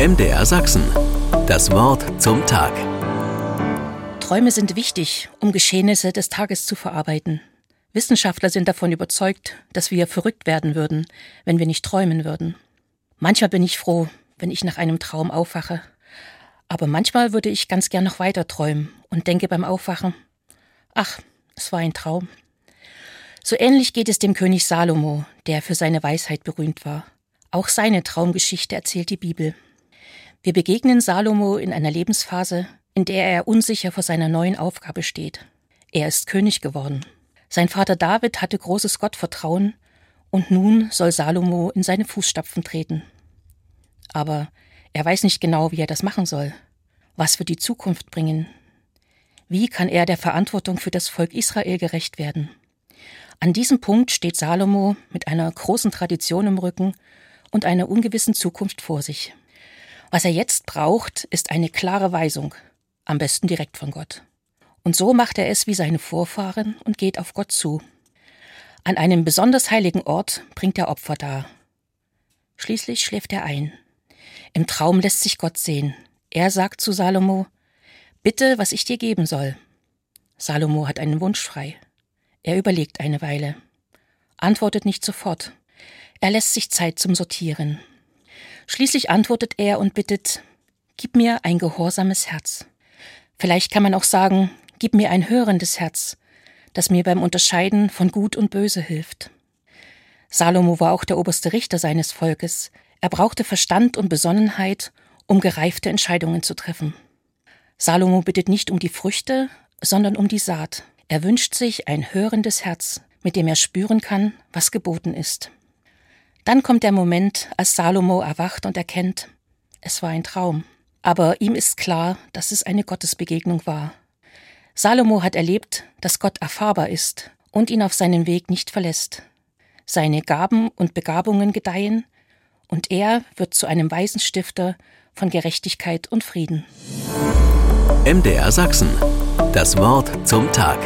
MDR Sachsen. Das Wort zum Tag. Träume sind wichtig, um Geschehnisse des Tages zu verarbeiten. Wissenschaftler sind davon überzeugt, dass wir verrückt werden würden, wenn wir nicht träumen würden. Manchmal bin ich froh, wenn ich nach einem Traum aufwache. Aber manchmal würde ich ganz gern noch weiter träumen und denke beim Aufwachen, ach, es war ein Traum. So ähnlich geht es dem König Salomo, der für seine Weisheit berühmt war. Auch seine Traumgeschichte erzählt die Bibel. Wir begegnen Salomo in einer Lebensphase, in der er unsicher vor seiner neuen Aufgabe steht. Er ist König geworden. Sein Vater David hatte großes Gottvertrauen, und nun soll Salomo in seine Fußstapfen treten. Aber er weiß nicht genau, wie er das machen soll. Was wird die Zukunft bringen? Wie kann er der Verantwortung für das Volk Israel gerecht werden? An diesem Punkt steht Salomo mit einer großen Tradition im Rücken und einer ungewissen Zukunft vor sich. Was er jetzt braucht, ist eine klare Weisung, am besten direkt von Gott. Und so macht er es wie seine Vorfahren und geht auf Gott zu. An einem besonders heiligen Ort bringt er Opfer dar. Schließlich schläft er ein. Im Traum lässt sich Gott sehen. Er sagt zu Salomo, Bitte, was ich dir geben soll. Salomo hat einen Wunsch frei. Er überlegt eine Weile, antwortet nicht sofort. Er lässt sich Zeit zum Sortieren. Schließlich antwortet er und bittet, Gib mir ein gehorsames Herz. Vielleicht kann man auch sagen, gib mir ein hörendes Herz, das mir beim Unterscheiden von Gut und Böse hilft. Salomo war auch der oberste Richter seines Volkes. Er brauchte Verstand und Besonnenheit, um gereifte Entscheidungen zu treffen. Salomo bittet nicht um die Früchte, sondern um die Saat. Er wünscht sich ein hörendes Herz, mit dem er spüren kann, was geboten ist. Dann kommt der Moment, als Salomo erwacht und erkennt, es war ein Traum. Aber ihm ist klar, dass es eine Gottesbegegnung war. Salomo hat erlebt, dass Gott erfahrbar ist und ihn auf seinem Weg nicht verlässt. Seine Gaben und Begabungen gedeihen, und er wird zu einem weisen Stifter von Gerechtigkeit und Frieden. MDR Sachsen. Das Wort zum Tag.